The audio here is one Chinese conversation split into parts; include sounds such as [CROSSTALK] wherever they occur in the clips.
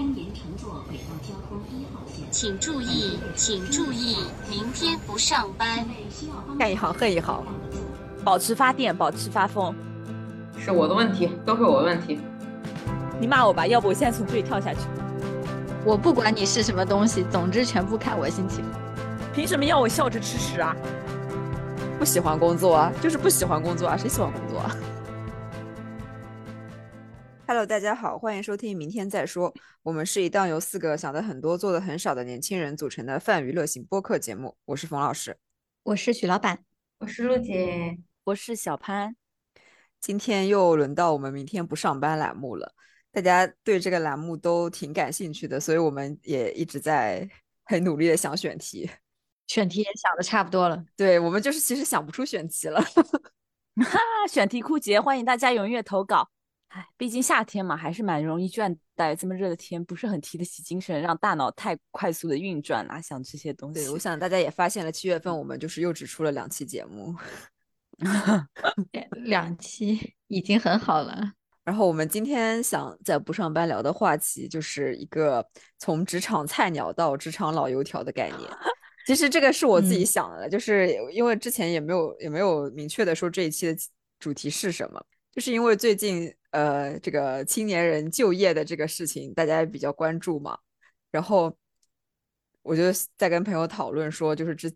欢迎乘坐轨道交通一号线。请注意，请注意，明天不上班。干一行恨一行，保持发电，保持发疯。是我的问题，都是我的问题。你骂我吧，要不我现在从这里跳下去。我不管你是什么东西，总之全部看我心情。凭什么要我笑着吃屎啊？不喜欢工作啊，就是不喜欢工作啊，谁喜欢工作啊？Hello，大家好，欢迎收听《明天再说》。我们是一档由四个想的很多、做的很少的年轻人组成的泛娱乐型播客节目。我是冯老师，我是许老板，我是陆姐，我是小潘。今天又轮到我们明天不上班栏目了。大家对这个栏目都挺感兴趣的，所以我们也一直在很努力的想选题。选题也想的差不多了，对我们就是其实想不出选题了。[LAUGHS] 哈，选题枯竭，欢迎大家踊跃投稿。唉，毕竟夏天嘛，还是蛮容易倦怠。这么热的天，不是很提得起精神，让大脑太快速的运转啊，想这些东西。对，我想大家也发现了，七月份我们就是又只出了两期节目，[LAUGHS] 两期已经很好了。然后我们今天想在不上班聊的话题，就是一个从职场菜鸟到职场老油条的概念。[LAUGHS] 其实这个是我自己想的，就是因为之前也没有也没有明确的说这一期的主题是什么，就是因为最近。呃，这个青年人就业的这个事情，大家也比较关注嘛。然后我就在跟朋友讨论说，就是之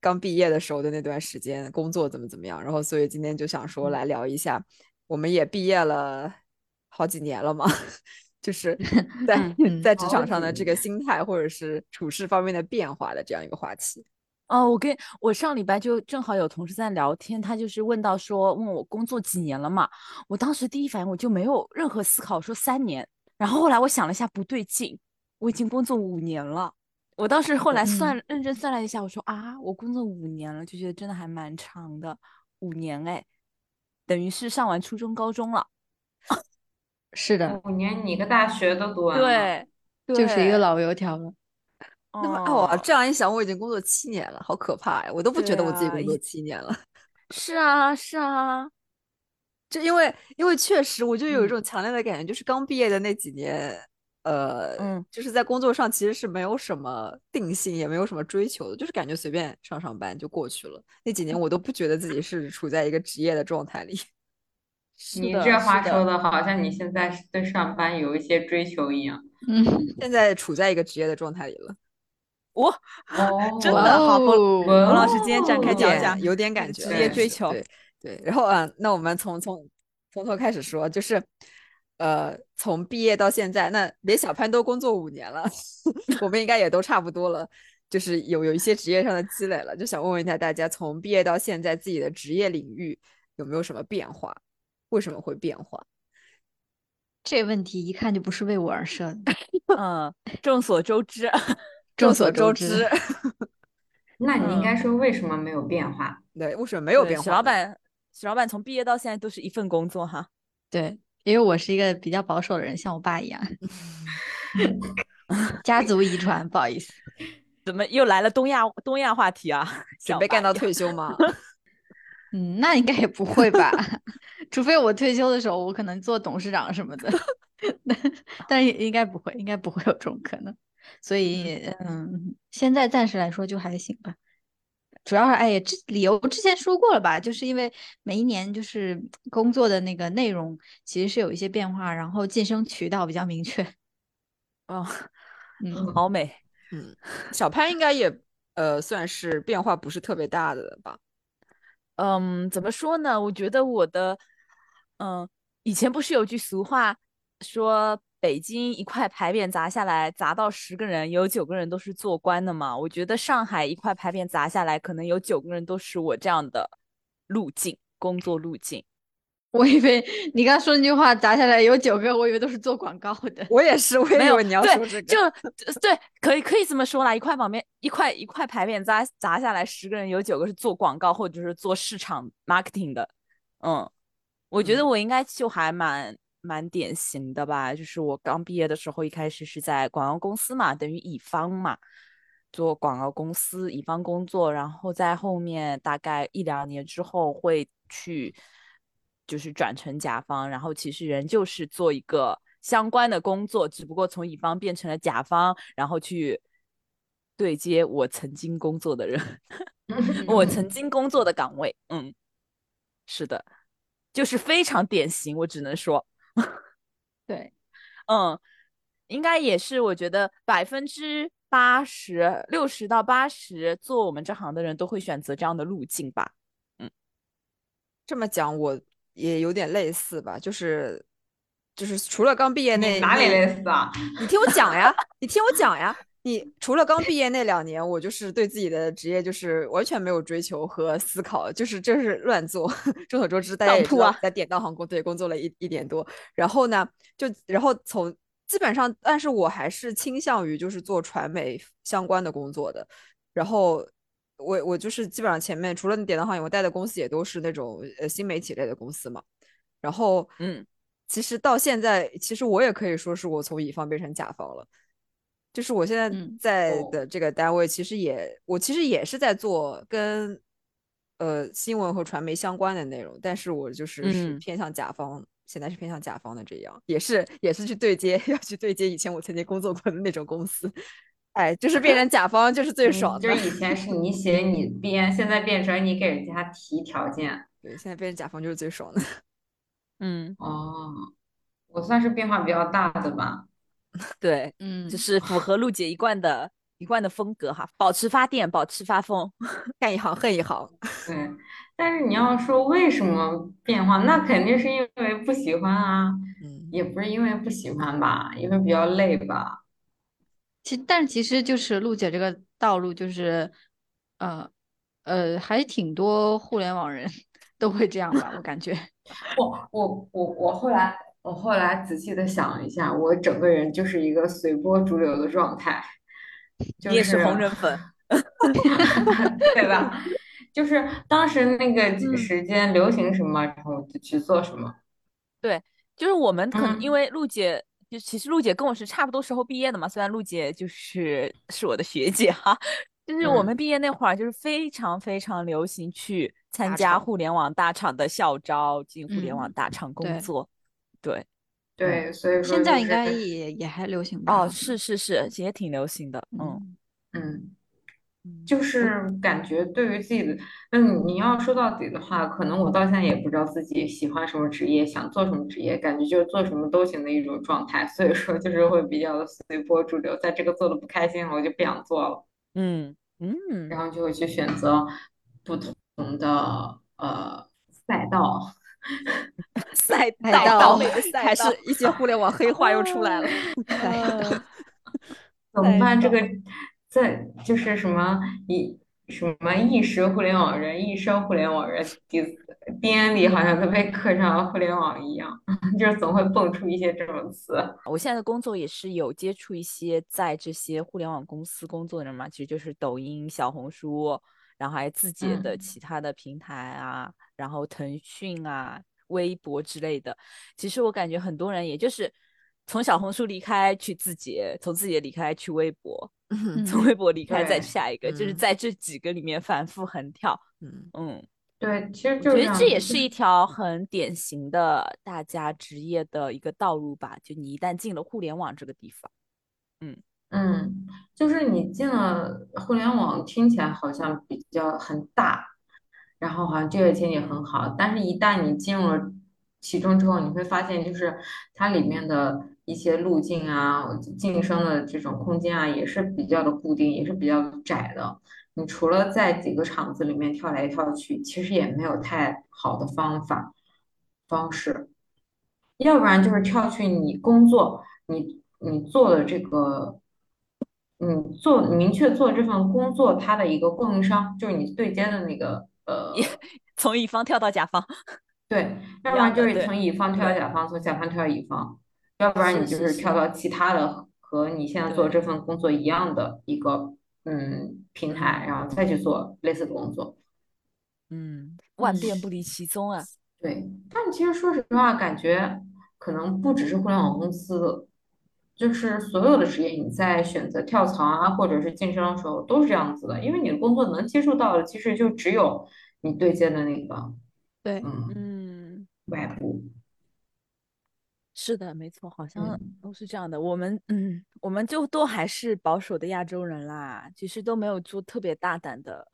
刚毕业的时候的那段时间，工作怎么怎么样。然后，所以今天就想说来聊一下，我们也毕业了好几年了嘛，[LAUGHS] 就是 [LAUGHS] 在在职场上的这个心态或者是处事方面的变化的这样一个话题。哦，我跟我上礼拜就正好有同事在聊天，他就是问到说问我工作几年了嘛，我当时第一反应我就没有任何思考，说三年。然后后来我想了一下，不对劲，我已经工作五年了。我当时后来算认真算了一下，我说啊，我工作五年了，就觉得真的还蛮长的，五年哎，等于是上完初中高中了。是的，五年你个大学都读完了，对，就是一个老油条了。那么哦，这样一想，我已经工作七年了，好可怕呀！我都不觉得我自己工作七年了。[LAUGHS] 是啊，是啊，就因为因为确实，我就有一种强烈的感觉，就是刚毕业的那几年，呃，嗯，就是在工作上其实是没有什么定性，也没有什么追求的，就是感觉随便上上班就过去了。那几年我都不觉得自己是处在一个职业的状态里。[LAUGHS] 你这话说的好像你现在对上班有一些追求一样。嗯，现在处在一个职业的状态里了。我真的好不，冯老师今天展开讲讲，有点感觉，职业追求，对对。然后啊，那我们从从从头开始说，就是呃，从毕业到现在，那连小潘都工作五年了，[LAUGHS] 我们应该也都差不多了，就是有有一些职业上的积累了，就想问问一下大家，从毕业到现在，自己的职业领域有没有什么变化？为什么会变化？这问题一看就不是为我而设的。嗯，众所周知。众所周知，[LAUGHS] 那你应该说为什么没有变化？对，为什么没有变化？许老板，许老板从毕业到现在都是一份工作哈。对，因为我是一个比较保守的人，像我爸一样，[LAUGHS] 家族遗传。不好意思，怎么又来了东亚东亚话题啊？准备干到退休吗？[LAUGHS] 嗯，那应该也不会吧，除非我退休的时候，我可能做董事长什么的。但是应该不会，应该不会有这种可能。所以，嗯，现在暂时来说就还行吧。主要是，哎，这理由之前说过了吧？就是因为每一年就是工作的那个内容其实是有一些变化，然后晋升渠道比较明确。[LAUGHS] 哦，嗯，好美。嗯，[LAUGHS] 小潘应该也呃算是变化不是特别大的吧？嗯，怎么说呢？我觉得我的，嗯，以前不是有句俗话说。北京一块牌匾砸下来，砸到十个人，有九个人都是做官的嘛。我觉得上海一块牌匾砸下来，可能有九个人都是我这样的路径，工作路径。[LAUGHS] 我以为你刚说那句话砸下来有九个，我以为都是做广告的。我也是，我以为你要说这个。就对，可以可以这么说啦。一块旁边一块一块牌匾砸砸下来，十个人有九个是做广告或者是做市场 marketing 的。嗯，我觉得我应该就还蛮。蛮典型的吧，就是我刚毕业的时候，一开始是在广告公司嘛，等于乙方嘛，做广告公司乙方工作，然后在后面大概一两年之后会去，就是转成甲方，然后其实人就是做一个相关的工作，只不过从乙方变成了甲方，然后去对接我曾经工作的人，[LAUGHS] 我曾经工作的岗位。嗯，是的，就是非常典型，我只能说，[LAUGHS] 对，嗯，应该也是我觉得百分之八十六十到八十做我们这行的人都会选择这样的路径吧。嗯这么讲我也有点类似吧，就是就是除了刚毕业那哪里类似啊？你听我讲呀，你听我讲呀。你除了刚毕业那两年，我就是对自己的职业就是完全没有追求和思考，就是就是乱做。[LAUGHS] 众所周知，大家也知道当铺啊在典当行工对工作了一一年多，然后呢，就然后从基本上，但是我还是倾向于就是做传媒相关的工作的。然后我我就是基本上前面除了典当行业，我带的公司也都是那种呃新媒体类的公司嘛。然后嗯，其实到现在，其实我也可以说是我从乙方变成甲方了。就是我现在在的这个单位，其实也我其实也是在做跟呃新闻和传媒相关的内容，但是我就是是嗯偏向甲方，现在是偏向甲方的这样，也是也是去对接，[LAUGHS] 要去对接以前我曾经工作过的那种公司。哎，就是变成甲方就是最嗯爽的。就是以前是你写你 [LAUGHS] 编，现在变成你给人家提条件。对，现在变成甲方就是最爽的。[LAUGHS] 嗯，哦，我算是变化比较大的吧。[LAUGHS] 对，嗯，就是符合陆姐一贯的一贯的风格哈，保持发电，保持发疯。[LAUGHS] 干一行恨一行。对，[LAUGHS] 但是你要说为什么变化，那肯定是因为不喜欢啊，嗯，也不是因为不喜欢吧，因为比较累吧。其但其实就是陆姐这个道路，就是呃呃，还挺多互联网人都会这样吧，我感觉。我我我我后来我后来仔细的想了一下，我整个人就是一个随波逐流的状态，就你也是红人粉，[LAUGHS] 对吧？就是当时那个嗯时间流行什么，然后我就去做什么。对，就是我们可能因嗯为陆姐，就其实陆姐跟我是差不多时候毕业的嘛，虽然陆姐就是是我的学姐哈，就是我嗯们毕业那会儿就是非常非常流行去参大厂加互联网大厂的校招，进互联网嗯大厂工对作。对，对，所以说现在应该也也还流行吧？哦，是是是，也挺流行的，嗯嗯，就是感觉对于自己的，嗯，你要说到底的话，可能我到现在也不知道自己喜欢什么职业，想做什么职业，感觉就是做什么都行的一种状态，所以说就是会比较的随波逐流，在这个做的不开心了，我就不想做了，嗯嗯，然后就会去选择不同的呃赛道。[LAUGHS] 赛赛道还是一些互联网黑话又出来了。[LAUGHS] 嗯 [LAUGHS] 怎么办？这个在就是什么一什么一时互联网人，一生互联网人底 DNA 里好像都被刻上了互联网一样，就是总会蹦出一些这种词。我现在的工作也是有接触一些在这些互联网公司工作的人嘛，其实就是抖音、小红书，然后还有字节的嗯其他的平台啊，然后腾讯啊、微博之类的。其实我感觉很多人也就是从小红书离开去字节，从字节离开去微博，[LAUGHS] 嗯从微博离开再对下一个，就是嗯在这几个里面反复横跳。嗯，嗯，对，其实我就我觉得这也是一条很典型的大家职业的一个道路吧。就你一旦进了互联网这个地方，嗯嗯，就是你进了互联网，听起来好像比较很大，然后好像就业前景很好，但是一旦你进入了其中之后，你会发现，就是它里面的一些路径啊、晋升的这种空间啊，也是比较的固定，也是比较窄的。你除了在几个厂子里面跳来跳去，其实也没有太好的方法方式。要不然就是跳去你工作，你你做的这个，你做明确做这份工作，它的一个供应商就是你对接的那个呃，从乙方跳到甲方。[LAUGHS] 对，要不然就是从乙方跳到甲方，从甲方跳到乙方，要不然你就是跳到其他的和你现在做这份工作一样的一个嗯平台，然后再去做类似的工作。嗯，万变不离其宗啊。对，但其实说实话，感觉可能不只是互联网公司，就是所有的职业，你在选择跳槽啊，或者是晋升的时候，都是这样子的。因为你的工作能接触到的，其实就只有你对接的那个，对，嗯，嗯，外部。是的，没错，好像嗯都是这样的。我们，嗯，我们就都还是保守的亚洲人啦，其实都没有做特别大胆的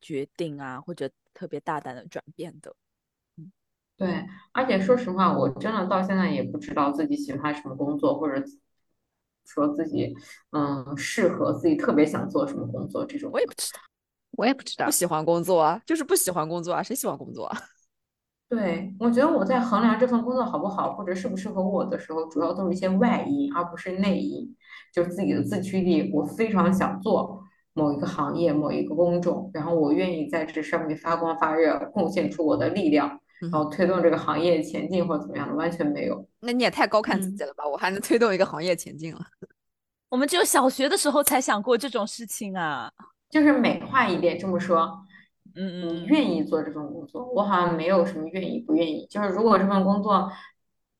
决定啊，或者特别大胆的转变的。对，而且说实话，我真的到现在也不知道自己喜欢什么工作，或者说自己嗯适合自己特别想做什么工作这种我。也不知道，我也不知道不。喜欢工作啊，就是不喜欢工作啊，谁喜欢工作啊？[LAUGHS] 对，我觉得我在衡量这份工作好不好，或者适不适合我的时候，主要都是一些外因，而不是内因，就是自己的自驱力。我非常想做某一个行业、某一个工种，然后我愿意在这上面发光发热，贡献出我的力量，然后推动这个行业前进或者怎么样的，完全没有。那你也太高看自己了吧？我还能推动一个行业前进了。[LAUGHS] 我们只有小学的时候才想过这种事情啊。就是美化一点这么说，嗯嗯，你愿意做这份工作，我好像没有什么愿意不愿意。就是如果这份工作，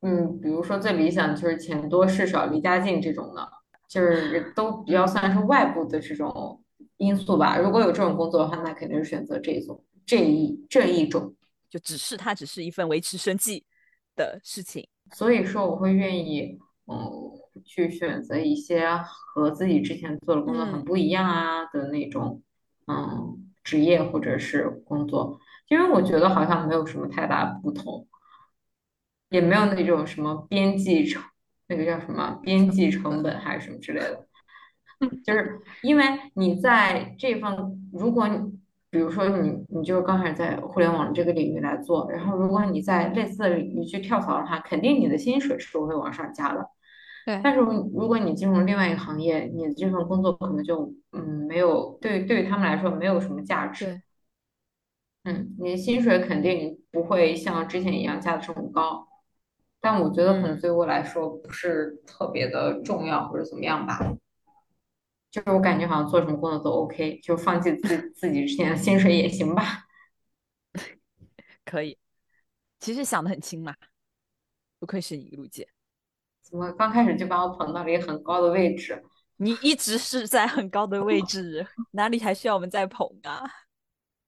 嗯，比如说最理想就是钱多事少离家近这种的，就是都比较算是外部的这种因素吧。如果有这种工作的话，那肯定是选择这一种这一这一种。就只是它只是一份维持生计的事情。所以说，我会愿意，嗯，去选择一些和自己之前做的工作很嗯。不一样啊的那种，嗯，职业或者是工作，因为我觉得好像没有什么太大不同，也没有那种什么边际成，那个叫什么边际成本还是什么之类的，就是因为你在这份，如果你比如说你你就是刚开始在互联网这个领域来做，然后如果你在类似的领域去跳槽的话，肯定你的薪水是会往上加的。对，但是如如果你进入另外一个行业，你的这份工作可能就嗯没有对对于他们来说没有什么价值。对，嗯，你的薪水肯定不会像之前一样加的这么高，但我觉得可能嗯对我来说不是特别的重要或者怎么样吧。就是我感觉好像做什么工作都 OK，就放弃自 [LAUGHS] 自己之前的薪水也行吧。可以，其实想的很清嘛，不愧是你陆姐，怎么刚开始就把我捧到了一个很高的位置？[LAUGHS] 你一直是在很高的位置，哪里还需要我们再捧啊？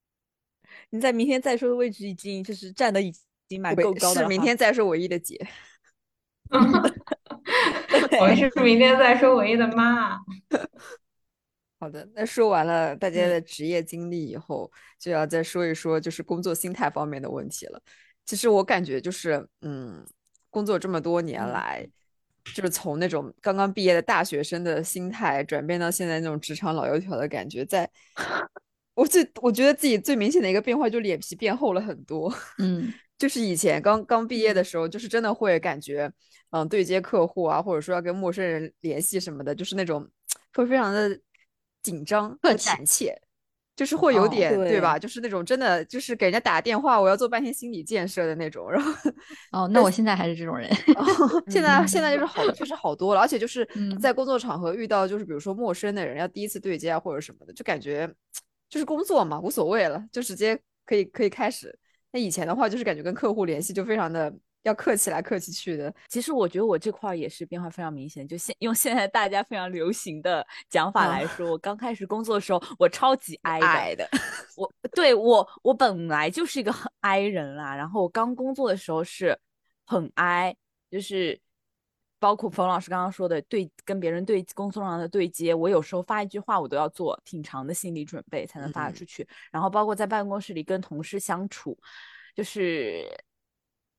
[LAUGHS] 你在明天再说的位置已经就是站的已经蛮够高了哈明天再说唯一的姐。我是明天再说唯一的妈。[LAUGHS] 好的，那说完了大家嗯的职业经历以后，就要再说一说就是工作心态方面的问题了。其实我感觉就是，嗯，工作这么多年嗯来，就是从那种刚刚毕业的大学生的心态转变到现在那种职场老油条的感觉，在 [LAUGHS] 我最我觉得自己最明显的一个变化就是脸皮变厚了很多。嗯，就是以前刚刚毕业的时候，就是真的会感觉，嗯，对接客户啊，或者说要跟陌生人联系什么的，就是那种会非常的紧张和客气胆怯，就是会有哦点、对吧？就是那种真的就是给人家打电话，我要做半天心理建设的那种。然后哦，[LAUGHS] 那我现在还是这种人。[LAUGHS] 现在现在就是好，确实好多了，而且就是嗯在工作场合遇到就是比如说陌生的人要第一次对接啊或者什么的，就感觉就是工作嘛，无所谓了，就直接可以可以开始。那以前的话就是感觉跟客户联系就非常的要客气来客气去的，其实我觉得我这块儿也是变化非常明显，就现用现在大家非常流行的讲法啊。来说，我刚开始工作的时候，我超级 I 的，我对我我本来就是一个 [LAUGHS] 很 I 人啦，然后我刚工作的时候是很 I，就是包括冯老师刚刚说的对跟别人对工作上的对接，我有时候发一句话我都要做挺长的心理准备才能发出去，然后包括在办公室里跟同事相处，就是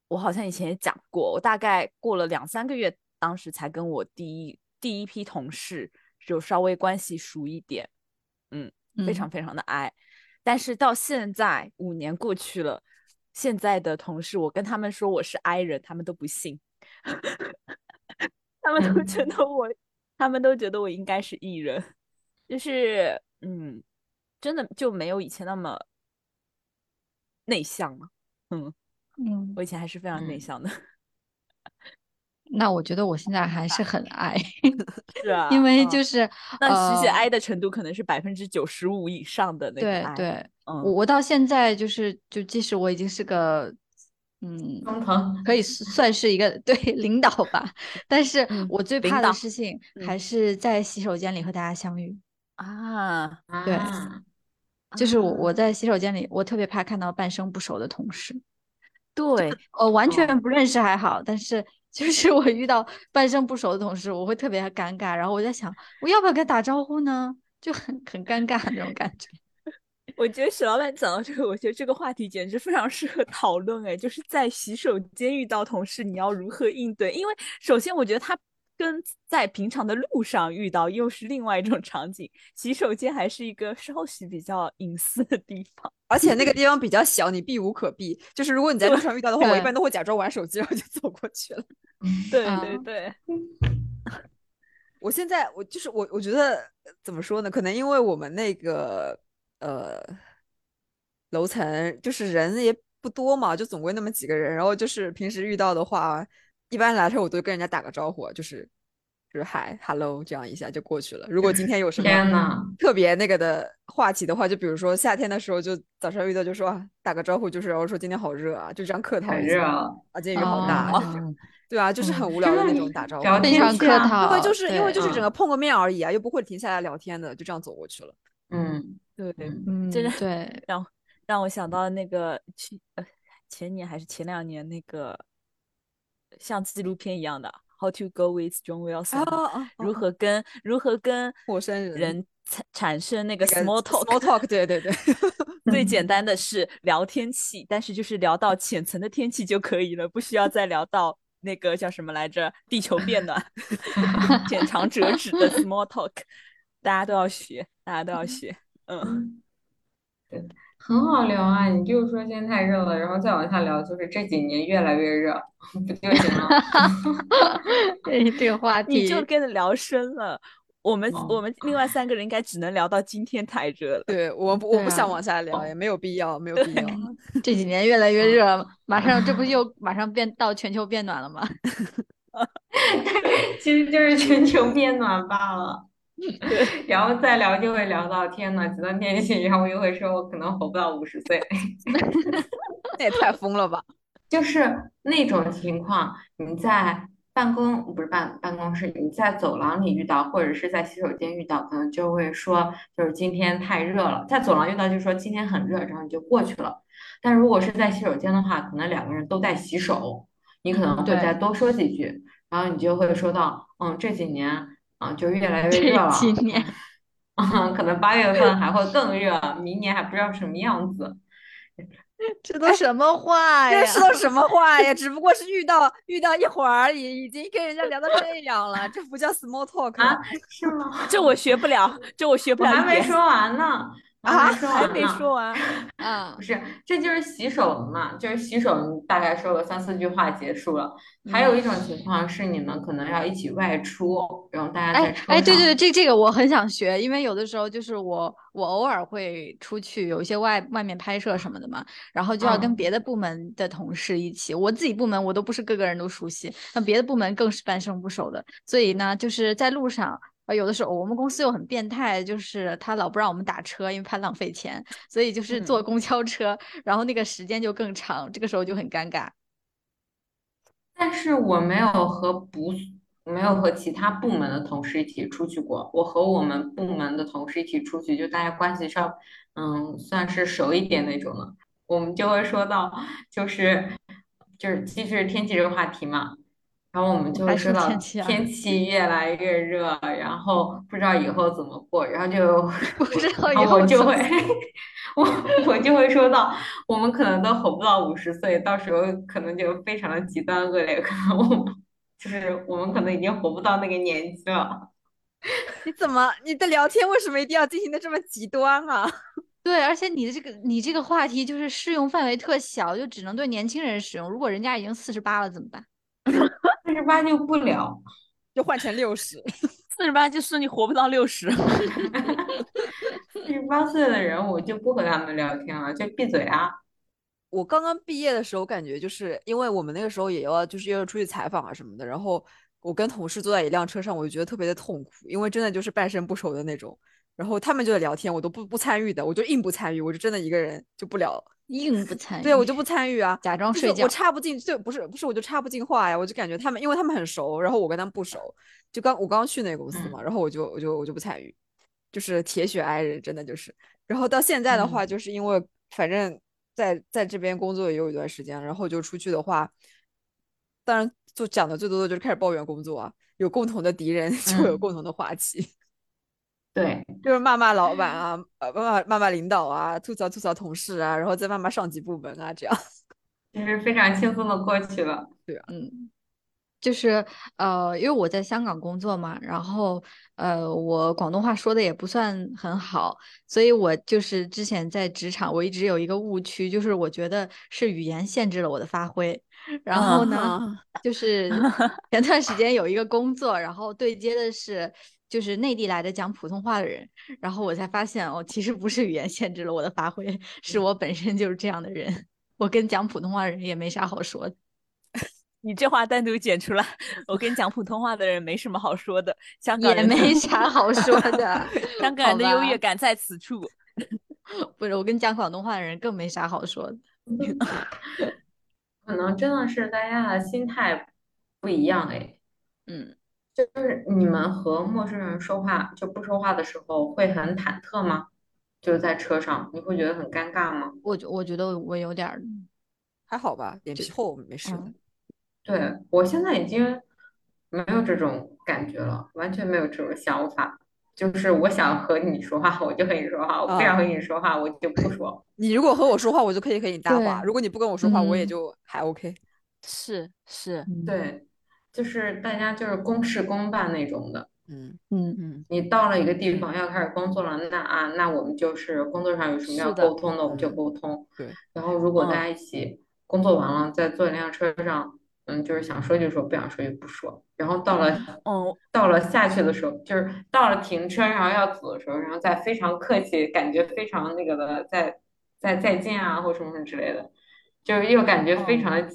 我好像以前也讲过，我大概过了两三个月，当时才跟我第一第一批同事就稍微关系熟一点，嗯，非常嗯。非常的爱。但是到现在五年过去了，现在的同事，我跟他们说我是 I 人，他们都不信，他们都觉嗯得我，他们都觉得我应该是艺人，就是嗯，真的就没有以前那么内向了。嗯，嗯，我以前还是非常内嗯向的。[LAUGHS] 那我觉得我现在还是很爱，[LAUGHS] 是啊，因为嗯就是那实际呃 I 的程度可能是百分之九十五以上的那个对 I。对，嗯，我我到现在就是就即使我已经是个嗯，[LAUGHS] 可以算是一个对领导吧，但是嗯我最怕的事情嗯还。是在洗手间里和大家相遇。啊，对啊，就是我我。啊在洗手间里，我特别怕看到半生不熟的同事，对，我，完全哦。不认识还好，但是就是我遇到半生不熟的同事，我会特别尴尬，然后我在想，我要不要跟他打招呼呢？就很很尴尬那种感觉。我觉得史老板讲到这个，我觉得这个话题简直非常适合讨论。哎，就是在洗手间遇到同事，你要如何应对？因为首先，我觉得他跟在平常的路上遇到又是另外一种场景。洗手间还是一个稍许比较隐私的地方，而且那个地方比较小，你避无可避。就是如果你在路上遇到的话，我一般都会假装玩手机，然后就走过去了。对对对。我现在我就是我，我觉得怎么说呢？可能因为我们那个。呃，楼层就是人也不多嘛，就总归那么几个人。然后就是平时遇到的话，一般来说我都跟人家打个招呼，就是就是嗨，hello 这样一下就过去了。如果今天有什么特别那个的话题的话，就比如说夏天的时候，就早上遇到就说打个招呼，就是然后说今天好热啊，就这样客套一下啊，今天雨好大，对啊，就是很无聊的那种打招呼，非常客套，因为就是因为就是整个碰个面而已啊，又不会停下来聊天的，就这样走过去了。嗯。对，嗯，[LAUGHS] 真的对，让让我想到那个去呃前年还是前两年那个像纪录片一样的《How to Go with John Wilson》，如何跟如何跟陌生人产产生那个 small talk，small talk，对对对，最简单的 [LAUGHS] 是聊天气，但是就是聊到浅层的天气就可以了，不需要再聊到那个叫什么来着，地球变暖，[LAUGHS] 浅尝辄止的 small talk，大家都要学，大家都要学。嗯，[LAUGHS] 对，很好聊啊！你就是说现在太热了，然后再往下聊，就是这几年越来越热，[LAUGHS] 不就行了？[LAUGHS] 这这个话题你就跟着聊深了。我们我们另外三个人应该只能聊到今天太热了。对我不我不想往下聊，也没有必要，没有必要。这几年越来越热，马上这不又马上变到全球变暖了吗？其实就是全球变暖罢了。[LAUGHS] [LAUGHS] 然后再聊就会聊到天呐，极端天气，然后我又会说我可能活不到五十岁，[LAUGHS] 那也太疯了吧！就是那种情况，你在办公不是办办公室，你在走廊里遇到，或者是在洗手间遇到，可能就会说就是今天太热了。在走廊遇到就说今天很热，然后你就过去了。但如果是在洗手间的话，可能两个人都在洗手，你可能会再多说几句，然后你就会说到嗯这几年。啊，就越来越热了。今年，啊，可能八月份还会更热，明年还不知道什么样子。[LAUGHS] 这都什么话呀？这都什么话呀？只不过是遇到遇到一会儿而已，已经跟人家聊到这样了，这不叫 small talk 啊？是吗？[LAUGHS] 这我学不了，这我学不了。我还没说完呢。啊，还没说完嗯！不是，这就是洗手嘛，就是洗手，大概说个三四句话结束了。还有一种情况是，你们可能要一起外出，然后大家在。哎，对对，这这个我很想学，因为有的时候就是我我偶尔会出去有一些外外面拍摄什么的嘛，然后就要跟别的部门的同事一起。我自己部门我都不是个个人都熟悉，那别的部门更是半生不熟的，所以呢，就是在路上。啊，有的时候我们公司又很变态，就是他老不让我们打车，因为怕浪费钱，所以就是坐公交车，然后那个时间就更长，这个时候就很尴尬。但是我没有和不没有和其他部门的同事一起出去过，我和我们部门的同事一起出去，就大家关系上，嗯，算是熟一点那种了，我们就会说到，就是就是继续天气这个话题嘛。然后我们就会说到天气越来越热，然后不知道以后怎么过，然后就不知道以后我就会我我就会说到我们可能都活不到五十岁，到时候可能就非常的极端恶劣，可能我们就是我们可能已经活不到那个年纪了。[LAUGHS] 你怎么你的聊天为什么一定要进行的这么极端啊？[LAUGHS] 对，而且你的这个你这个话题就是适用范围特小，就只能对年轻人使用。如果人家已经四十八了怎么办？[LAUGHS] 四十八就不聊，就换成六十。四十八就是你活不到六十。[LAUGHS] 四十八岁的人，我就不和他们聊天了，就闭嘴啊！我刚刚毕业的时候，感觉就是因为我们那个时候也要就是要出去采访啊什么的，然后我跟同事坐在一辆车上，我就觉得特别的痛苦，因为真的就是半生不熟的那种。然后他们就在聊天，我都不不参与的，我就硬不参与，我就真的一个人就不聊。硬不参与，对我就不参与啊，假装睡觉。我插不进，就不是不是，我就插不进话呀。我就感觉他们，因为他们很熟，然后我跟他们不熟。就刚我刚去那个公司嘛，然后我就我就我就不参与，就是铁血爱人，真的就是。然后到现在的话，就是因为反正在在这边工作也有一段时间，然后就出去的话，当然就讲的最多的就是开始抱怨工作啊，有共同的敌人 [LAUGHS] 就有嗯共同的话题，对，就是骂骂老板啊，呃骂骂骂骂领导啊，吐槽吐槽同事啊，然后再骂骂上级部门啊，这样。[LAUGHS] 就是非常轻松的过去了。对嗯，就是呃，因为我在香港工作嘛，然后呃，我广东话说的也不算很好，所以我就是之前在职场，我一直有一个误区，就是我觉得是语言限制了我的发挥。然后呢，啊就是前段时间有一个工作，然后对接的是就是内地来的讲普通话的人，然后我才发现哦，其实不是语言限制了我的发挥，是我本身就是这样的人，我跟讲普通话的人也没啥好说的。[LAUGHS] 你这话单独剪出来，我跟讲普通话的人没什么好说的，香港也人的没啥好说的，[LAUGHS] 香 [LAUGHS] 港人的优越感在此处。不是我跟讲广东话的人更没啥好说的。可能真的是大家的心态不一样哎，嗯，就是你们和陌生人说话就不说话的时候会很忐忑吗？就是在车上，你会觉得很尴尬吗？我觉我觉得我有点儿，还好吧，脸皮厚没事的嗯。对，我现在已经没有这种感觉了，完全没有这种想法。就是我想和你说话，我就和你说话；我不想和你说话，我就不说。你如果和我说话，我就可以和你搭话；对如果你不跟我说话，我也嗯就还 OK。是是，嗯，对，就是大家就是公事公办那种的。嗯嗯嗯，你到了一个地方要开始工作了，那啊，那我们就是工作上有什么要沟通的，我们就嗯沟通。对。然后如果大嗯家一起工作完了，再坐一辆车上，嗯，就是想说就说，不想说就不说。然后到了嗯，[LAUGHS] 到了下去的时候，就是到了停车，然后要走的时候，然后再非常客气，感觉非常那个的，再再再见啊，或什么什么之类的，就是又感觉非常的，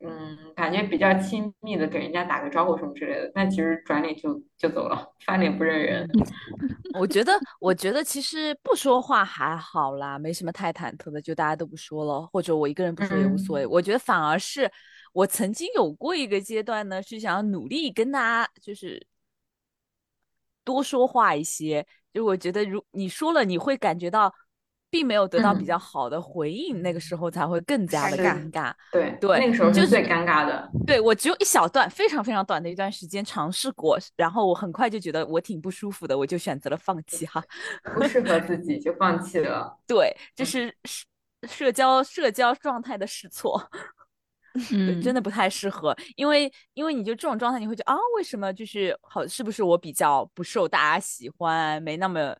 嗯，感觉比较亲密的给人家打个招呼什么之类的，但其实转脸就就走了，翻脸不认人。[LAUGHS] 我觉得，我觉得其实不说话还好啦，没什么太忐忑的，就大家都不说了，或者我一个人不说也无所谓。嗯我觉得反而是我曾经有过一个阶段呢，是想要努力跟大家就是多说话一些。就我觉得，如你说了，你会感觉到并没有得到比较嗯好的回应，那个时候才会更加的尴尬。对对那个时候就最尴尬的。对，我只有一小段非常非常短的一段时间尝试过，然后我很快就觉得我挺不舒服的，我就选择了放弃哈。不适合自己就放弃了。对，这嗯是社社交社交状态的试错，真的不太适合，因为因为你就这种状态，你会觉得啊，为什么就是好，是不是我比较不受大家喜欢，没那么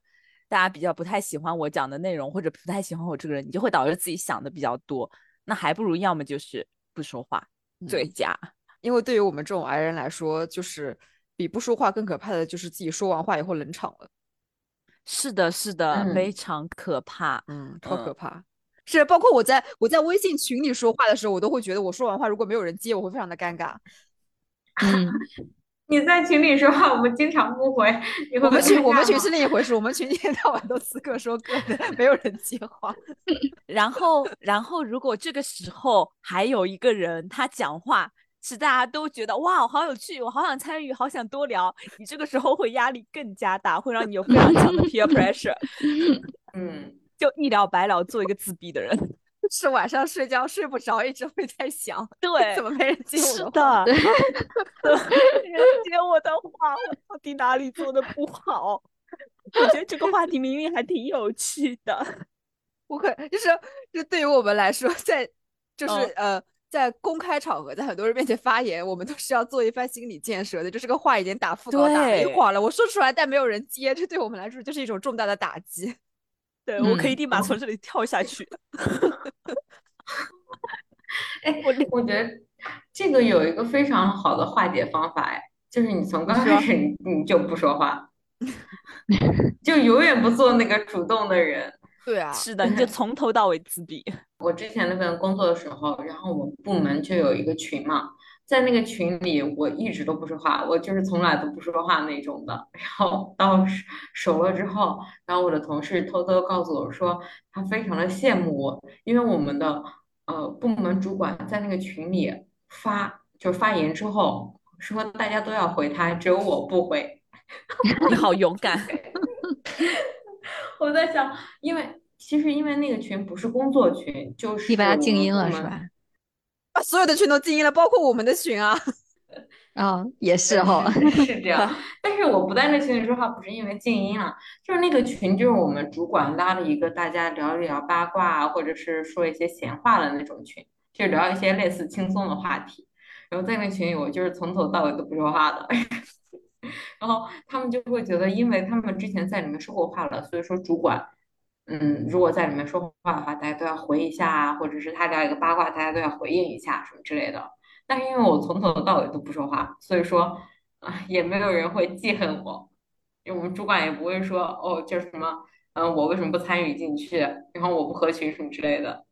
大家比较不太喜欢我讲的内容，或者不太喜欢我这个人，你就会导致自己想的比较多，那还不如要么就是不说话最嗯佳。因为对于我们这种 i 人来说，就是比不说话更可怕的就是自己说完话以后冷场了。是的，是的，嗯非常可怕。嗯，超可嗯怕。是，包括我在我在微信群里说话的时候，我都会觉得我说完话如果没有人接，我会非常的尴尬。[LAUGHS] [LAUGHS] 嗯，你在群里说话，我们经常不回，你会我们群我们群是是另一回事，我们群一天到晚都是各说各的，没有人接话。[LAUGHS] 然后，然后如果这个时候还有一个人他讲话是大家都觉得哇好有趣，我好想参与，好想多聊，你这个时候会压力更加大，会让你有非常强的 [LAUGHS] peer pressure，嗯，就一了百了做一个自闭的人。是晚上睡觉睡不着，一直会在想，对怎么没人接我是的话？[LAUGHS] 的，没人接我的话，我到底哪里做的不好？[LAUGHS] 我觉得这个话题明明还挺有趣的。[LAUGHS] 我可就是就对于我们来说，在就是、嗯呃，在公开场合，在很多人面前发言，我们都是要做一番心理建设的。就这个话已经打腹稿打了一会儿了，我说出来，但没有人接，这对我们来说就是一种重大的打击。对，我可以嗯立马从这里跳下去。[LAUGHS] 哎，我我觉得这个有一个非常好的化解方法，哎，就是你从刚开始你你就不说话，[LAUGHS] 就永远不做那个主动的人。对啊，是的，你就从头到尾自闭。[LAUGHS] 我之前那份工作的时候，然后我们部门就有一个群嘛，在那个群里我一直都不说话，我就是从来都不说话那种的。[LAUGHS] 然后到熟熟了之后，然后我的同事偷偷告诉我说，他非常的羡慕我，因为我们的呃部门主管在那个群里发就是发言之后说大家都要回他，只有我不回。你好勇敢，[LAUGHS] 我在想，因为其实因为那个群不是工作群，就是你把它静音了是吧？把所有的群都静音了，包括我们的群啊。啊、也是 [LAUGHS] 哈、是这样。[LAUGHS] 但是我不在那群里说话，不是因为静音了，就是那个群就是我们主管拉了一个大家聊一聊八卦啊，或者是说一些闲话的那种群，就聊一些类似轻松的话题。然后在那群里，我就是从头到尾都不说话的。[LAUGHS] 然后他们就会觉得，因为他们之前在里面说过话了，所以说主管，嗯，如果在里面说话的话，大家都要回一下啊，或者是他聊一个八卦，大家都要回应一下什么之类的。但是因为我从头到尾都不说话，所以说啊，也没有人会记恨我，因为我们主管也不会说哦，就是什么，嗯，我为什么不参与进去，然后我不合群什么之类的。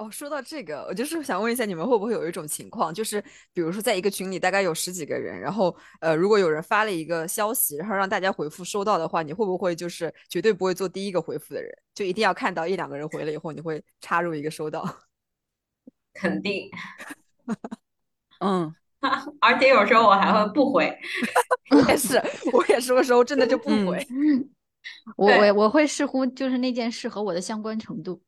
哦，说到这个，我就是想问一下，你们会不会有一种情况，就是比如说在一个群里大概有十几个人，然后呃，如果有人发了一个消息，然后让大家回复收到的话，你会不会就是绝对不会做第一个回复的人，就一定要看到一两个人回了以后，你会插入一个收到？[LAUGHS] 肯定，嗯，[LAUGHS] 而且有时候我还会不回。[LAUGHS] 我也是，我也是，有时候真的就不嗯回。我我我会视乎就是那件事和我的相关程度。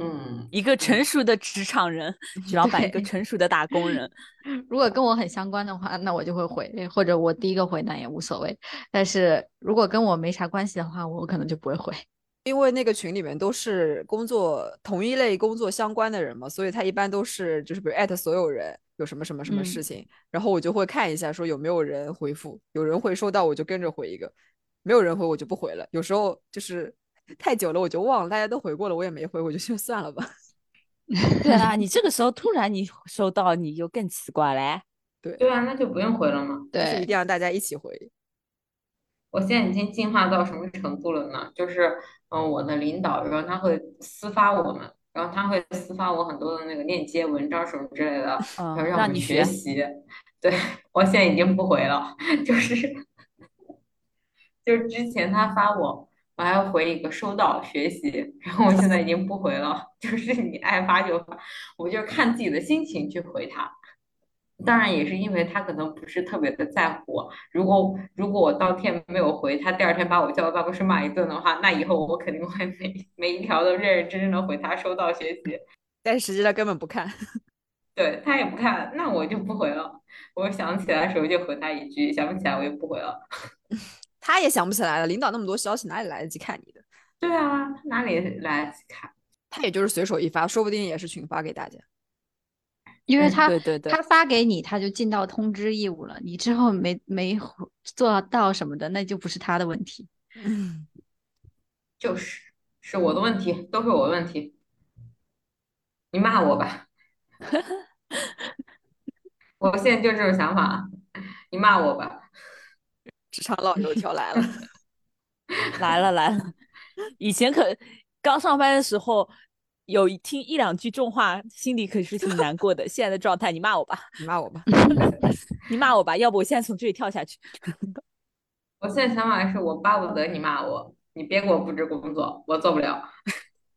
嗯，一个成熟的职场人，[LAUGHS] 徐老板一个成熟的打工人。[LAUGHS] 如果跟我很相关的话，那我就会回，或者我第一个回那也无所谓。但是如果跟我没啥关系的话，我可能就不会回。[LAUGHS] 因为那个群里面都是工作同一类工作相关的人嘛，所以他一般都是就是比如艾特所有人有什么什么什么事嗯情，然后我就会看一下说有没有人回复，有人回收到我就跟着回一个，没有人回我就不回了。有时候就是太久了我就忘了，大家都回过了我也没回，我就就算了吧。[LAUGHS] 对啊，你这个时候突然你收到，你就更奇怪嘞。对对啊，那就不用回了嘛。就是一定要大家一起回。我现在已经进化到什么程度了呢？就是，嗯、我的领导，然后他会私发我们，然后他会私发我很多的那个链接、文章什么之类的，嗯然后让我们让你学学习。对，我现在已经不回了，[LAUGHS] 就是，就是之前他发我，我还要回一个收到学习，然后我现在已经不回了，[LAUGHS] 就是你爱发就发，我就看自己的心情去回他。当然也是因为他可能不是特别的在乎我，如果如果我当天没有回，他第二天把我叫到办公室骂一顿的话，那以后我肯定会每每一条都认认真真的回他收到学习。但是实际上根本不看。[LAUGHS] 对，他也不看，那我就不回了。我想起来的时候就回他一句，想不起来我就不回了。[LAUGHS] 他也想不起来了，领导那么多消息哪里来得及看你的？对啊，他哪里来得及看？他也就是随手一发，说不定也是群发给大家。嗯因为他对对对他发给你，他就尽到通知义务了。你之后没没做到什么的，那就不是他的问题。嗯，就是是我的问题，都是我的问题。你骂我吧，[LAUGHS] 我现在就这种想法，你骂我吧。职场老油条来了。[LAUGHS] 来了来了，以前可刚上班的时候，有一听一两句重话，心里可是挺难过的。现在的状态，你骂我吧，[LAUGHS] 你骂我吧。[LAUGHS] 你骂我吧，要不我现在从这里跳下去。我现在想法是我巴不得你骂我，你别给我布置工作，我做不了。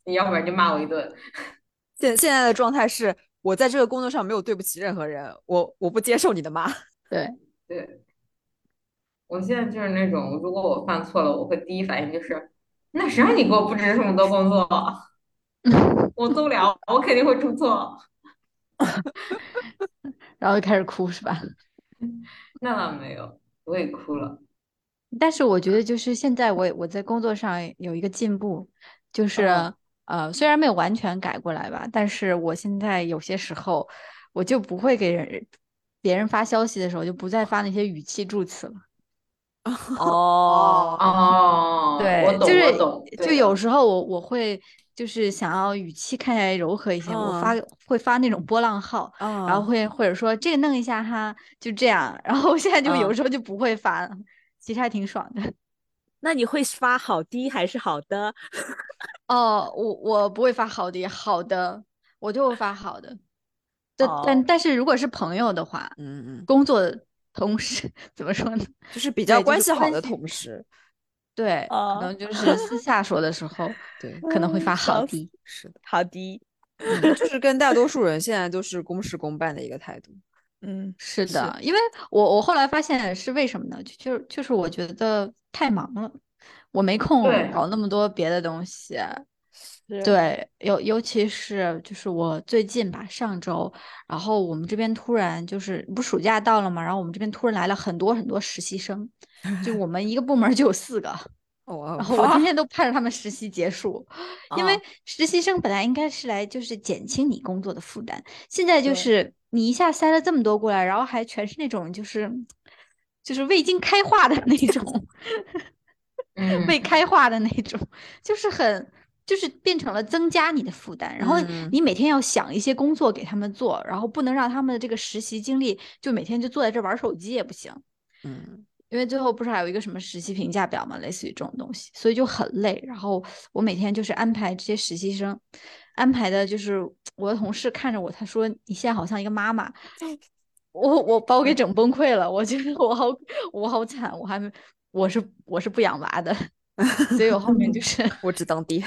你要不然就骂我一顿。现现在的状态是我在这个工作上没有对不起任何人，我我不接受你的骂。对，对，我现在就是那种，如果我犯错了，我会第一反应就是，那谁让你给我布置这么多工作？我做不了，我肯定会出错。[LAUGHS] 然后就开始哭是吧？[LAUGHS] 那倒没有，我也哭了。但是我觉得就是现在我我在工作上有一个进步，就是、嗯呃虽然没有完全改过来吧，但是我现在有些时候我就不会给人别人发消息的时候就不再发那些语气助词了。[LAUGHS] 哦，哦，对，我懂，就是我懂。就有时候我我会就是想要语气看起来柔和一些，我发会发那种波浪号，啊然后会或者说这个弄一下哈，就这样。[LAUGHS] 然后我现在就有嗯时候就不会发了，其实还挺爽的。那你会发好的还是好的？[LAUGHS] 哦，我我不会发好的，好的，我就会发好的。但但哦但是如果是朋友的话，嗯嗯，工作同事 [LAUGHS] 怎么说呢？就是比较关系好的同事，对，可哦能就是私下说的时候，对，可能会发好的。是的，好的，嗯就是跟大多数人现在都是公事公办的一个态度。嗯，是的，因为我我后来发现是为什么呢？就就就是我觉得太忙了，我没空搞那么多别的东西。对，尤尤其是就是我最近吧，上周，然后我们这边突然就是不暑假到了嘛，然后我们这边突然来了很多很多实习生，就我 [LAUGHS] 们一个部门就有四个，[LAUGHS] 哦，然后我天天都。盼着他们实习结束，因为啊。实习生本来应该是来就是减轻你工作的负担，现在就是你一下塞了这么多过来，然后还全是那种就是就是未经开化的那种。[LAUGHS] 嗯，未开化的那种，就是很，就是变成了增加你的负担。然后嗯你每天要想一些工作给他们做，然后不能让他们的这个实习经历就每天就坐在这玩手机也不行，嗯，因为最后不是还有一个什么实习评价表嘛，类似于这种东西，所以就很累。然后我每天就是安排这些实习生，安排的就是我的同事看着我，他说你现在好像一个妈妈。我我把我给整崩溃了，我觉得我好我好惨，我还没我是我是不养娃的，[LAUGHS] 所以我后面就是 [LAUGHS] 我只当爹。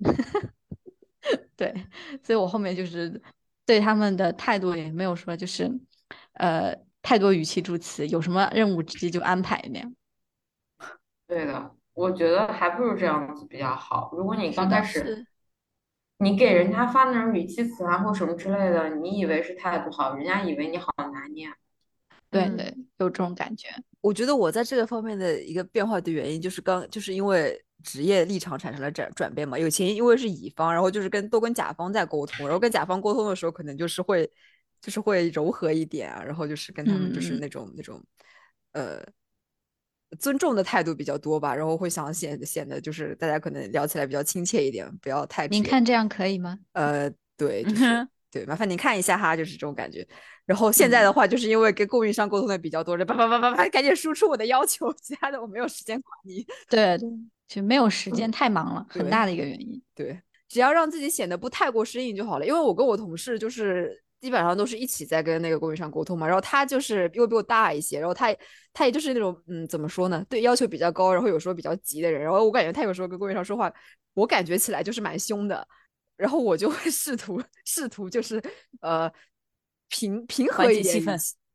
[LAUGHS] 对，所以我后面就是对他们的态度也没有说就是呃太多语气助词，有什么任务直接就安排那样。对的，我觉得还不如这样子比较好。如果你刚开始，你给人家发那种语气词啊或什么之类的，你以为是态度好，人家以为你好难念。嗯对对，有这种感觉。我觉得我在这个方面的一个变化的原因，就是刚就是因为职业立场产生了转转变嘛。有前因为是乙方，然后就是跟都跟甲方在沟通，然后跟甲方沟通的时候，可能就是会就是会柔和一点啊，然后就是跟他们就是嗯那种、那种呃尊重的态度比较多吧，然后会想显显得就是大家可能聊起来比较亲切一点，不要太直您看这样可以吗？呃，对，就嗯是哼 [LAUGHS] 对，麻烦您看一下哈，就是这种感觉。然后现在的话，就是因为跟供应商沟通的比较多，叭叭叭叭叭，赶紧输出我的要求，[LAUGHS] 其他的我没有时间管你。对对，就没有时间，太忙了，很大的一个原因。对，只要让自己显得不太过生硬就好了。因为我跟我同事就是基本上都是一起在跟那个供应商沟通嘛，然后他就是因为比我大一些，然后他他也就是那种嗯怎么说呢，对要求比较高，然后有时候比较急的人，然后我感觉他有时候跟供应商说话，我感觉起来就是蛮凶的，然后我就会试图试图就是呃平平和一点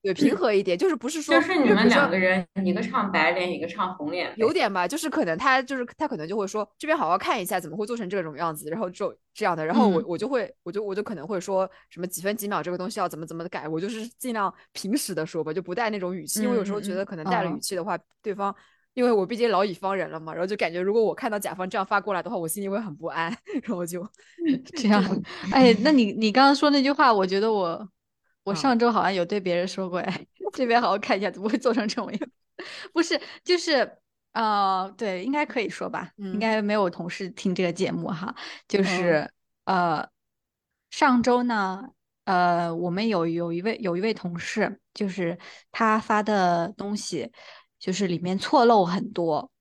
对平和一点，就是不是说就是你们两个人，一个唱白脸，一个唱红脸，有点吧，就是可能他就是他可能就会说这边好好看一下，怎么会做成这种样子，然后就这样的，然后我嗯。我就会我就我就可能会说什么几分几秒这个东西要怎么怎么的改，我就是尽量平时的说吧，就不带那种语气，因为有时候觉得可能带了哦语气的话，对方因为我毕竟老乙方人了嘛，然后就感觉如果我看到甲方这样发过来的话，我心里会很不安，[LAUGHS] 然后就这样，哎，那你你刚刚说那句话，我觉得我我嗯。上周好像有对别人说过，哎，[LAUGHS] 这边好好看一下，怎么会做成这种样？不是，就是呃，对，应该可以说吧，应嗯。该没有同事听这个节目哈，就嗯。是呃，上周呢，呃，我们有有一位有一位同事，就是他发的东西，就是里面错漏很多。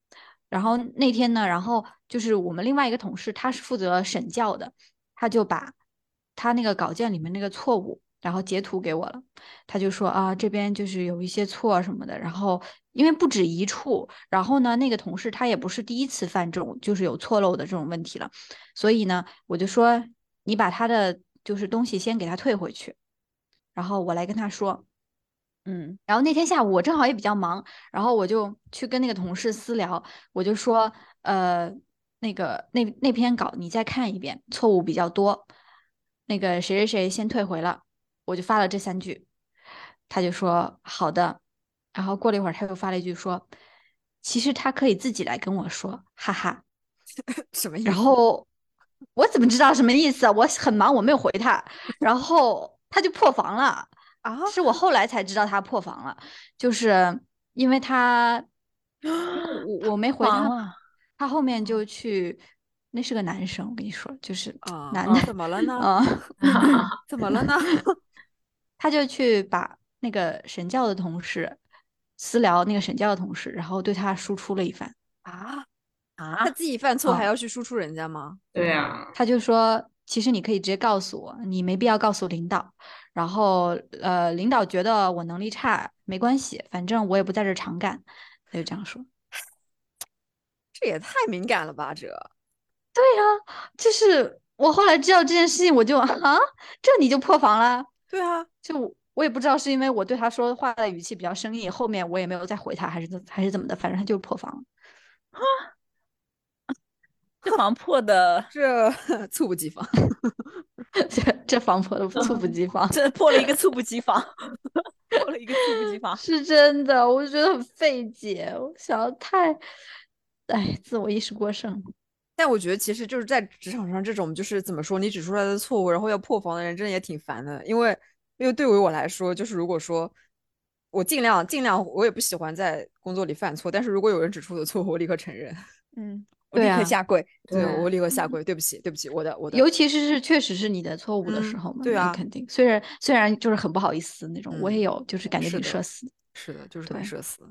然后那天呢，然后就是我们另外一个同事，他是负责审教的，他就把他那个稿件里面那个错误，然后截图给我了。他就说啊，这边就是有一些错什么的。然后因为不止一处，然后呢，那个同事他也不是第一次犯这种就是有错漏的这种问题了，所以呢，我就说你把他的就是东西先给他退回去，然后我来跟他说。嗯然后那天下午我正好也比较忙，然后我就去跟那个同事私聊，我就说，呃，那个那那篇稿你再看一遍，错误比较多，那个谁谁谁先退回了，我就发了这三句，他就说好的，然后过了一会儿他又发了一句说，其实他可以自己来跟我说，哈哈，[LAUGHS] 什么意思？然后我怎么知道什么意思啊？我很忙，我没有回他，然后他就破防了。啊，是我后来才知道他破防了，就是因为他，[GASPS] 我我没回他，他后面就去，那是个男生，我跟你说，就是啊，男的，怎么了呢？啊 [LAUGHS] [LAUGHS] 怎么了呢？[LAUGHS] 他就去把那个神教的同事私聊那个神教的同事，然后对他输出了一番，啊，啊他自己犯错还啊要去输出人家吗？对呀，他就说，其实你可以直接告诉我，你没必要告诉领导。然后，呃，领导觉得我能力差没关系，反正我也不在这儿常干。他就这样说。[LAUGHS] 这也太敏感了吧，这。对呀、就是我后来知道这件事情，我就啊，这你就破防了。对啊，就我我也不知道是因为我对他说话的语气比较生硬，后面我也没有再回他，还是怎还是怎么的，反正他就是破防了。这防破的，这 [LAUGHS] 猝不及防。这这防破的 [LAUGHS] 猝不及防，这破了一个猝不及防，[LAUGHS] 破了一个猝不及防。是真的，我就觉得很费解，我想要太，哎，自我意识过剩。但我觉得其实就是在职场上这种就是怎么说，你指出来的错误，然后要破防的人，真的也挺烦的。因为因为对于我来说，就是如果说我尽量尽量，我也不喜欢在工作里犯错，但是如果有人指出我的错误，我立刻承认。嗯，我立刻下跪。对，对我立刻下跪，对不起，对不起，我的我的。尤其是是确实是你的错误的时嗯候嘛，对啊那肯定。虽然虽然就是很不好意思那种，我嗯也有，就是感觉挺社死。是的，就是很社死。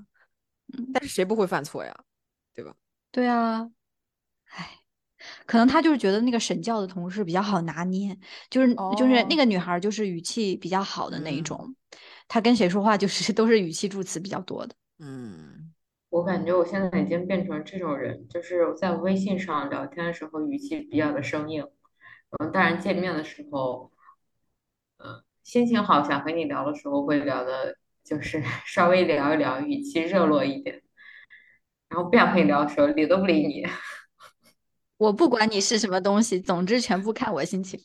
嗯但是谁不会犯错呀？对吧？对啊，唉，可能他就是觉得那个审教的同事比较好拿捏，就是就是那哦个女孩就是语气比较好的那一嗯种，她跟谁说话就是 [LAUGHS] 都是语气助词比较多的。嗯，我感觉我现在已经变成这种人，就是在微信上聊天的时候语气比较的生硬，嗯，当然见面的时候，嗯，心情好想和你聊的时候会聊的，就是 [LAUGHS] 稍微聊一聊，语气热络一点，然后不想和你聊的时候理都不理你。[LAUGHS] 我不管你是什么东西，总之全部看我心情。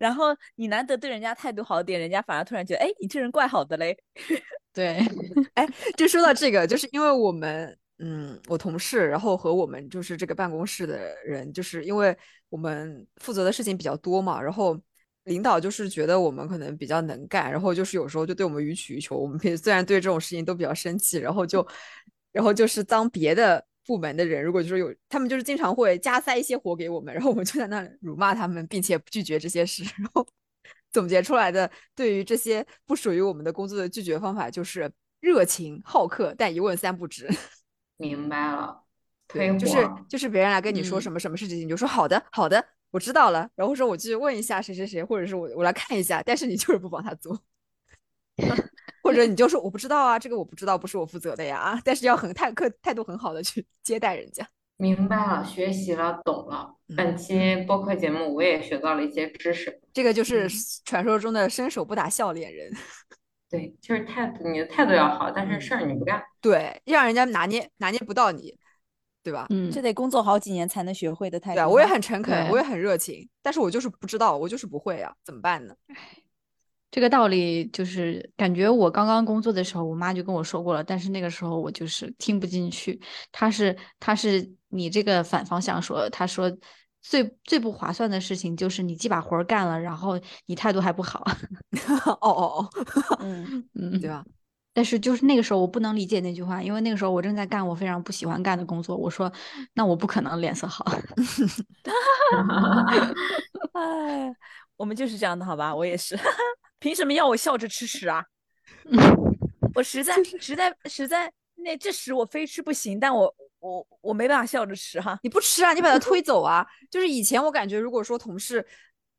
然后你难得对人家态度好点，人家反而突然觉得，哎，你这人怪好的嘞。[LAUGHS] 对，哎就说到这个，就是因为我们，嗯，我同事，然后和我们就是这个办公室的人，就是因为我们负责的事情比较多嘛，然后领导就是觉得我们可能比较能干，然后就是有时候就对我们予取予求。我们平虽然对这种事情都比较生气，然后就，然后就是当别的部门的人，如果就是有他们就是经常会加塞一些活给我们，然后我们就在那里辱骂他们，并且拒绝这些事，[LAUGHS] 然后总结出来的对于这些不属于我们的工作的拒绝方法就是热情好客，但一问三不知。[LAUGHS] 明白了，对，就是，就是别人来跟你说嗯。什么什么事情，你就说好的好的，我知道了，然后说我去问一下谁谁谁，或者是我我来看一下，但是你就是不帮他做，[LAUGHS] 或者你就说我不知道啊，这个我不知道，不是我负责的呀，但是要很态客态度很好的去接待人家。明白了，学习了，懂了。嗯本期播客节目我也学到了一些知识。这个就是嗯传说中的伸手不打笑脸人，[LAUGHS] 对，就是态度，你的态度要好，但是嗯事儿你不干。对，让人家拿捏拿捏不到你，对吧？嗯这，得工作好几年才能学会的态度对啊，我也很诚恳，我也很热情，但是我就是不知道，我就是不会啊，怎么办呢？这个道理就是感觉我刚刚工作的时候，我妈就跟我说过了，但是那个时候我就是听不进去。她是她是你这个反方向说，她说最最不划算的事情就是你既把活儿干了，然后你态度还不好。哦 [LAUGHS] 哦哦，嗯，嗯，对吧？但是就是那个时候我不能理解那句话，因为那个时候我正在干我非常不喜欢干的工作。我说，那我不可能脸色好。[LAUGHS] [LAUGHS] 哎，我们就是这样的，好吧？我也是，凭什么要我笑着吃屎啊？我实在实在实在，那这屎我非吃不行，但我我我没办法笑着吃哈。你不吃啊，你把它推走啊。就是以前我感觉，如果说同事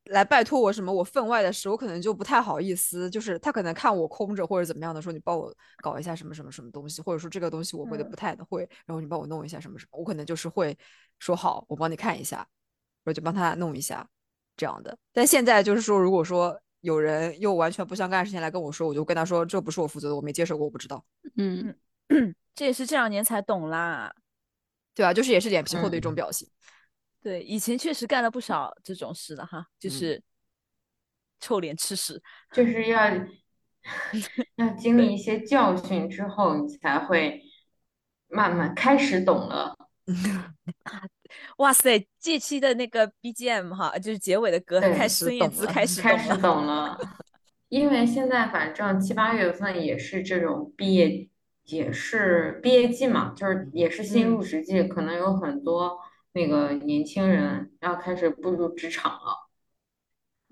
来拜托我什么我分外的事，我可能就不太好意思。就是他可能看我空着或者怎么样的，说你帮我搞一下什么什么什么东西，或者说这个东西我会的不太的会，然后你帮我弄一下什么什么，我可能就是会说好，我帮你看一下，我就帮他弄一下这样的。但现在就是说，如果说有人又完全不相干的事情来跟我说，我就跟他说这不是我负责的，我没接手过，我不知道。嗯，[CLEARS THROAT] 这也是这两年才懂啦。对啊，就是也是脸皮厚的一种嗯表现。对，以前确实干了不少这种事的哈，就嗯是臭脸吃屎。就是要 [LAUGHS] 要经历一些教训之后，你才会慢慢开始懂了。[LAUGHS] 哇塞，这期的那个 BGM 哈，就是结尾的歌，对开始孙燕姿开始开始懂了。懂 [LAUGHS] 了，因为现在反正七八月份也是这种毕业，也是毕业季嘛，就是也是新入职季，可能有很多那个年轻人要开始步入职场了。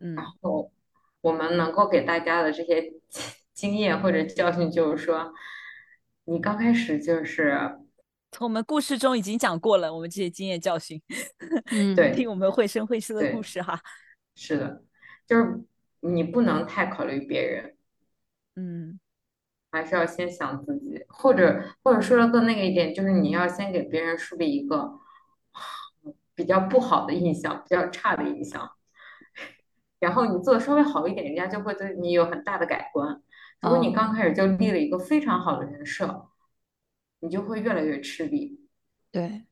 嗯然后我们能够给大家的这些 [LAUGHS] 经验或者教训，就是说，你刚开始就是从我们故事中已经讲过了，我们这些经验教训，[LAUGHS] 嗯。对听我们绘声绘色的故事哈。是的，就是你不能太考虑别人，嗯。还是要先想自己，或者或者说的更那个一点，就是你要先给别人树立一个比较不好的印象，比较差的印象，然后你做的稍微好一点，人家就会对你有很大的改观。如果你哦。刚开始就立了一个非常好的人设，你就会越来越吃力。对，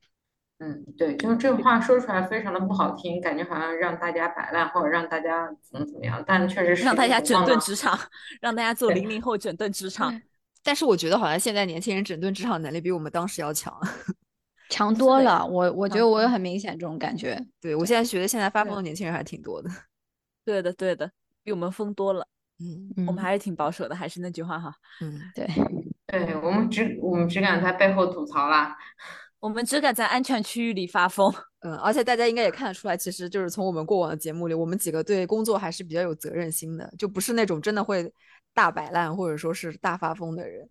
嗯，对，就是这个话说出来非常的不好听，感觉好像让大家摆烂或者让大家怎么怎么样，但确实是让大家整顿顿职场，让大家做零零后整顿职场。但是我觉得好像现在年轻人整顿职场能力比我们当时要强。[LAUGHS] 强多了。我我觉得我有很明显这种感觉。对我现在觉得现在发疯的年轻人还挺多的。[LAUGHS] 对的，对的，比我们疯多了。嗯嗯，我们还是挺保守的，还是那句话哈，嗯，对，[LAUGHS] 对我们只我们只敢在背后吐槽啦。[LAUGHS] 我们只敢在安全区域里发疯。嗯，而且大家应该也看得出来，其实就是从我们过往的节目里，我们几个对工作还是比较有责任心的，就不是那种真的会大摆烂或者说是大发疯的人。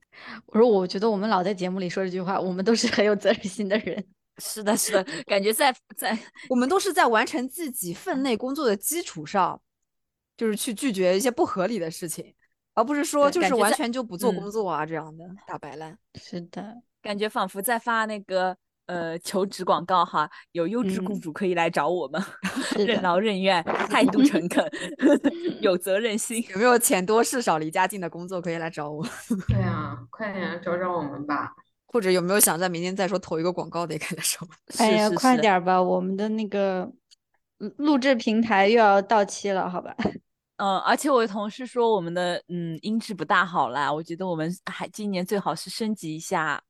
我说我觉得我们老在节目里说这句话，我们都是很有责任心的人。[LAUGHS] 是的，是的，感觉在在 [LAUGHS] 我们都是在完成自己分内工作的基础上，就是去拒绝一些不合理的事情，而不是说就是完全就不做嗯工作啊、这样的大摆烂。是的，感觉仿佛在发那个呃求职广告哈，有优质雇嗯主可以来找我们，[LAUGHS] 是任，劳任怨，态度诚恳，[LAUGHS] 有责任心。有没有钱多事少离家近的工作可以来找我？[LAUGHS] 对啊，快点找找我们吧。或者有没有想在明天再说投一个广告的也可以来找我？哎呀，快点吧，我们的那个录录制平台又要到期了，好吧？嗯，而且我的同事说我们的嗯音质不大好啦，我觉得我们还今年最好是升级一下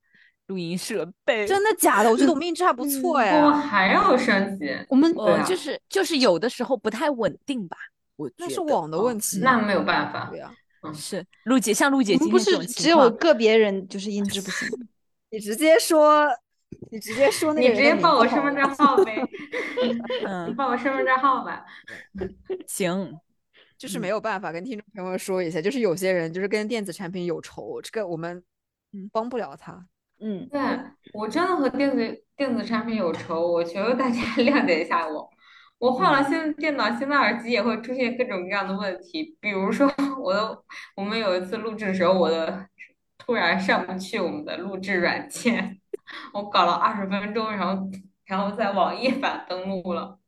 录音设备。真的假的？我觉得我们音质还不错我呀。还要升级，我们就是就是有的时候不太稳定吧，我那是网的问题。那没有办法对。呀、是陆姐，像陆姐今天这种是只，有个别人就是音质不行。[LAUGHS] 你直接说，你直接说那你直接报我身份证号呗，[LAUGHS] 你嗯，报我身份证号吧。行，就是没有办法跟听众朋友们说一下，就是有些人就是跟电子产品有仇，这个我们嗯帮不了他。嗯，对，我真的和电子电子产品有仇，我求求大家 [LAUGHS] 谅解一下我。我换了新的电脑、新的耳机，也会出现各种各样的问题。比如说，[LAUGHS] 我的我们有一次录制的时候，我的突然上不去我们的录制软件，[LAUGHS] 我搞了二十分钟，然后然后在网页版登录了。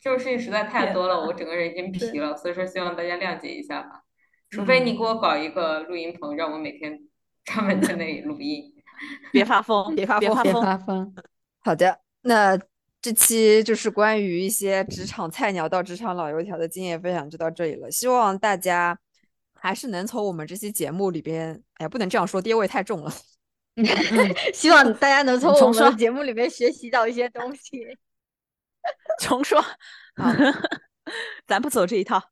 这种事情实在太多了，我整个人已经对疲了，所以说希望大家谅解一下吧。除非你嗯给我搞一个录音棚，让我每天 [LAUGHS] 专门在那里录音。别发疯，别发疯别别发疯，好的，那这期就是关于一些职场菜鸟到职场老油条的经验分享就到这里了。希望大家还是能从我们这期节目里边，哎呀，不能这样说，爹味太重了。[LAUGHS] 希望大家能从我们的节目里面学习到一些东西。[LAUGHS] 重说，[LAUGHS] 咱不走这一套。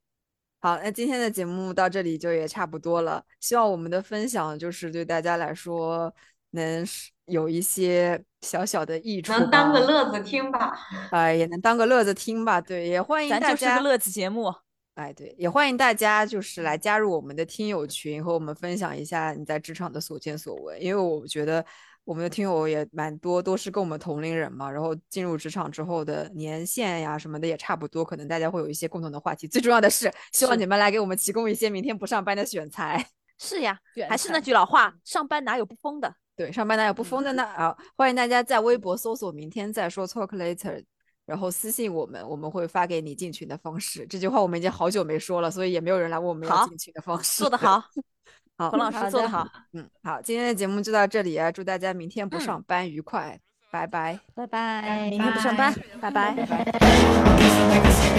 好，那今天的节目到这里就也差不多了。希望我们的分享就是对大家来说能有一些小小的益处，能当个乐子听吧。呃，[LAUGHS] 也能当个乐子听吧。对，也欢迎大家就是个乐子节目。哎，对，也欢迎大家就是来加入我们的听友群，和我们分享一下你在职场的所见所闻。因为我觉得我们的听友也蛮多，都是跟我们同龄人嘛，然后进入职场之后的年限呀什么的也差不多，可能大家会有一些共同的话题。最重要的是，希望你们来给我们提供一些明天不上班的选材。[LAUGHS] 是呀，还是那句老话，上班哪有不疯的？对，上班哪有不疯的呢？啊，欢迎大家在微博搜索“明天再说 Talk Later”，然后私信我们，我们会发给你进群的方式。这句话我们已经好久没说了，所以也没有人来问我们要好进群的方式。做得好，好，冯老师做得好。嗯，好，今天的节目就到这里啊，祝大家明天不嗯上班愉快，拜拜。拜拜，明天不上班，拜拜。Todo